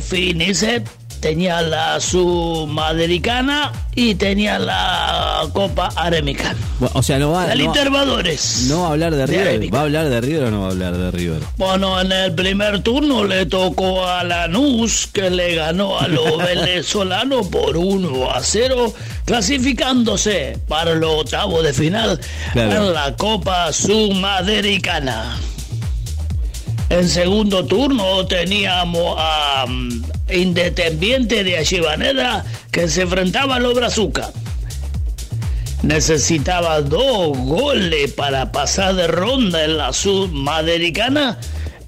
Finicet tenía la Sudamericana y tenía la Copa Arémica. Bueno, o sea, no va, La no, no va a hablar de River. ¿Va a hablar de River o no va a hablar de River? Bueno, en el primer turno le tocó a Lanús, que le ganó a los venezolanos por 1 a 0, clasificándose para los octavos de final Claro. en la Copa Sudamericana. En segundo turno teníamos a mm, Independiente de Achivaneda que se enfrentaba a los Brazuca. Necesitaba dos goles para pasar de ronda en la Sudamericana.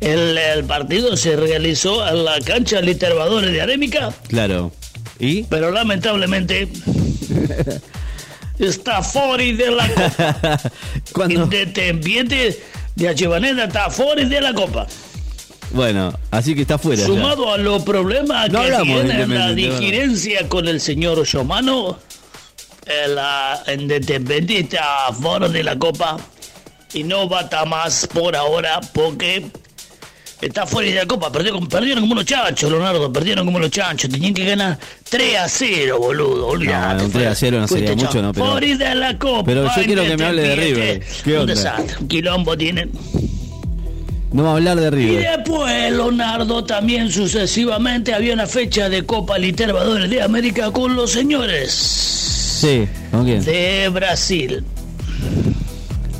El, el partido se realizó en la cancha Literbadores de Arémica, Claro. ¿Y? pero lamentablemente está fuera de la Copa. Cuando... Independiente de Achivaneda está fuera de la Copa. Bueno, así que está fuera. ya. Sumado a los problemas No que tiene la digerencia con el señor Yomano, eh, la Independiente está fuera de la Copa y no va a estar más por ahora porque está fuera de la Copa. Perdió, perdieron como unos chanchos, Leonardo, perdieron como unos chanchos. Tenían que ganar 3 a 0, boludo. Olvídate. No, un 3 a 0 no sería mucho, ¿no? Pero- Fuera de la Copa. pero yo quiero que me hable de. River. ¿Qué Un onda? desastre, un quilombo tienen. No va a hablar de Y River. después, Leonardo, también sucesivamente había una fecha de Copa Literbadores de América con los señores Sí, ¿con quién? de Brasil.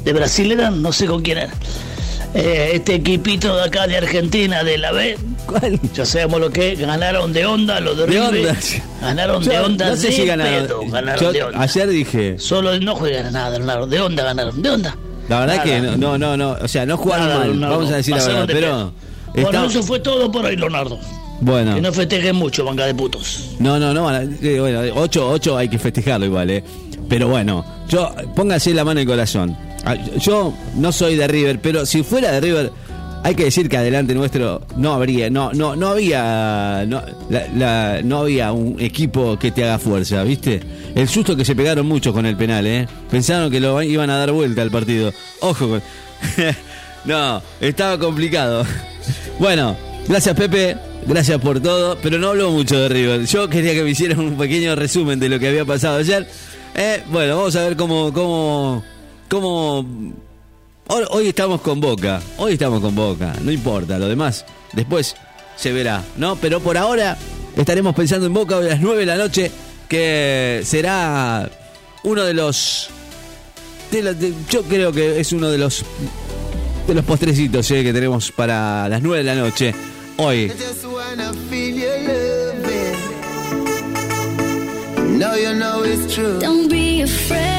¿De Brasil eran? No sé con quién era. Eh, este equipito de acá de Argentina, de la B, ¿Cuál? ya sabemos lo que es, ganaron de onda los de, De River. onda. Ganaron Yo de onda no sé si ganaron. pedo, ganaron Yo de onda. ayer dije, Solo no juegan nada, Leonardo, de onda ganaron, de onda. la verdad Nada. que no, no, no, no, o sea, no jugaron Nada, mal, Leonardo, vamos a decir la verdad, de pero pedo. Bueno, está- eso fue todo por hoy, Leonardo. bueno, Que no festejen mucho, manga de putos. no, no, no, eh, bueno, 8, 8 hay que festejarlo igual, eh. Pero bueno, yo póngase la mano en el corazón. Ah, Yo no soy de River, pero si fuera de River hay que decir que adelante nuestro no habría, no, no, no había, no, había un equipo que te haga fuerza, ¿viste? El susto que se pegaron mucho con el penal, ¿eh? Pensaron que lo iban a dar vuelta al partido. Ojo no, estaba complicado. Bueno, gracias Pepe, gracias por todo, pero no habló mucho de River. Yo quería que me hicieran un pequeño resumen de lo que había pasado ayer. Eh, bueno, vamos a ver cómo, cómo, cómo Hoy, hoy estamos con Boca, hoy estamos con Boca, no importa, lo demás después se verá, ¿no? Pero por ahora estaremos pensando en Boca hoy a las 9 de la noche, que será uno de los... de los- de- yo creo que es uno de los de los postrecitos eh, que tenemos para las 9 de la noche hoy. just wanna feel your loving. No, you know it's true. Don't be afraid.